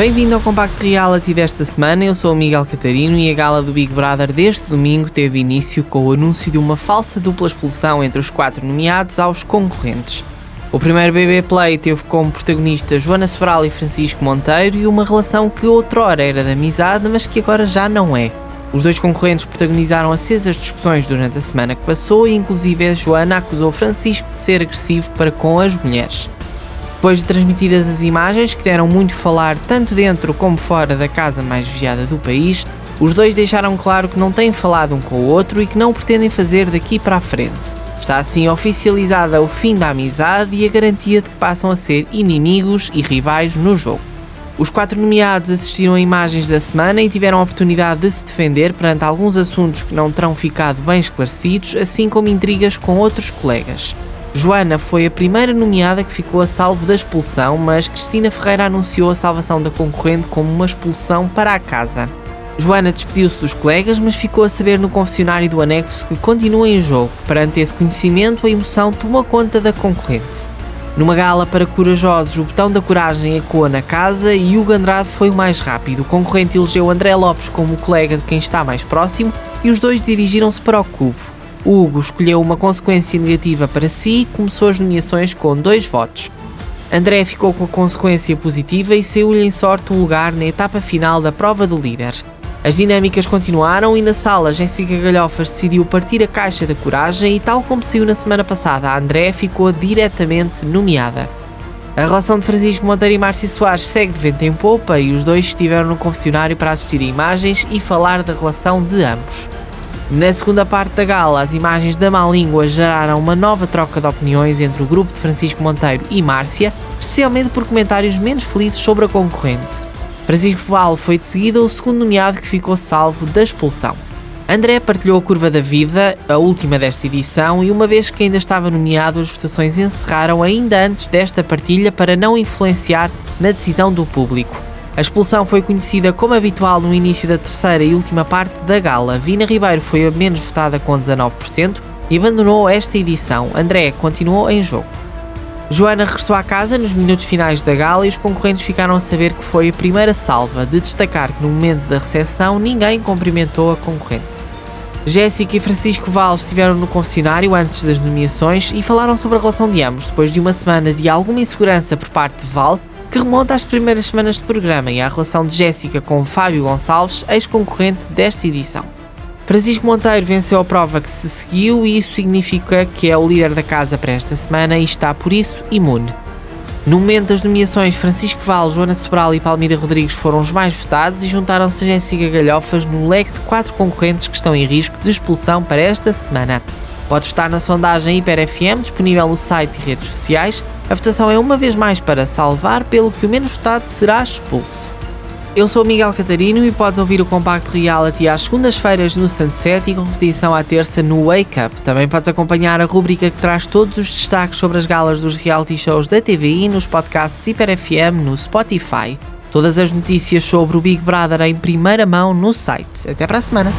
Bem-vindo ao Compact Reality desta semana. Eu sou o Miguel Catarino e a gala do Big Brother deste domingo teve início com o anúncio de uma falsa dupla expulsão entre os quatro nomeados aos concorrentes. O primeiro BB Play teve como protagonista Joana Sobral e Francisco Monteiro e uma relação que outrora era de amizade, mas que agora já não é. Os dois concorrentes protagonizaram acesas discussões durante a semana que passou e inclusive a Joana acusou Francisco de ser agressivo para com as mulheres. Depois de transmitidas as imagens que deram muito falar tanto dentro como fora da casa mais vigiada do país, os dois deixaram claro que não têm falado um com o outro e que não pretendem fazer daqui para a frente. Está assim oficializada o fim da amizade e a garantia de que passam a ser inimigos e rivais no jogo. Os quatro nomeados assistiram a imagens da semana e tiveram a oportunidade de se defender perante alguns assuntos que não terão ficado bem esclarecidos, assim como intrigas com outros colegas. Joana foi a primeira nomeada que ficou a salvo da expulsão, mas Cristina Ferreira anunciou a salvação da concorrente como uma expulsão para a casa. Joana despediu-se dos colegas, mas ficou a saber no confessionário do anexo que continua em jogo. Perante esse conhecimento, a emoção tomou conta da concorrente. Numa gala para corajosos, o botão da coragem ecoa na casa e Hugo Andrade foi o mais rápido. O concorrente elegeu André Lopes como o colega de quem está mais próximo e os dois dirigiram-se para o cubo. Hugo escolheu uma consequência negativa para si e começou as nomeações com dois votos. André ficou com a consequência positiva e saiu-lhe em sorte um lugar na etapa final da prova do líder. As dinâmicas continuaram e na sala Jéssica Galhofas decidiu partir a caixa da coragem e tal como saiu na semana passada, a André ficou diretamente nomeada. A relação de Francisco Monteiro e Márcio Soares segue de vento em popa e os dois estiveram no confessionário para assistir a imagens e falar da relação de ambos. Na segunda parte da gala, as imagens da má língua geraram uma nova troca de opiniões entre o grupo de Francisco Monteiro e Márcia, especialmente por comentários menos felizes sobre a concorrente. Francisco Val foi de seguida o segundo nomeado que ficou salvo da expulsão. André partilhou a curva da vida, a última desta edição, e uma vez que ainda estava nomeado, as votações encerraram ainda antes desta partilha para não influenciar na decisão do público. A expulsão foi conhecida como habitual no início da terceira e última parte da gala. Vina Ribeiro foi a menos votada com 19% e abandonou esta edição. André continuou em jogo. Joana regressou à casa nos minutos finais da gala e os concorrentes ficaram a saber que foi a primeira salva, de destacar que no momento da recepção ninguém cumprimentou a concorrente. Jéssica e Francisco Val estiveram no confessionário antes das nomeações e falaram sobre a relação de ambos depois de uma semana de alguma insegurança por parte de Val, que remonta às primeiras semanas de programa e à relação de Jéssica com Fábio Gonçalves, ex-concorrente desta edição. Francisco Monteiro venceu a prova que se seguiu e isso significa que é o líder da casa para esta semana e está, por isso, imune. No momento das nomeações, Francisco Val, Joana Sobral e Palmira Rodrigues foram os mais votados e juntaram-se a Jéssica Galhofas no leque de quatro concorrentes que estão em risco de expulsão para esta semana. Pode estar na sondagem Hiper FM, disponível no site e redes sociais. A votação é uma vez mais para salvar, pelo que o menos votado será expulso. Eu sou Miguel Catarino e podes ouvir o Compacto Reality às segundas-feiras no Sunset e com repetição à terça no Wake Up. Também podes acompanhar a rubrica que traz todos os destaques sobre as galas dos reality shows da TVI nos podcasts Hiper FM no Spotify. Todas as notícias sobre o Big Brother em primeira mão no site. Até para a semana!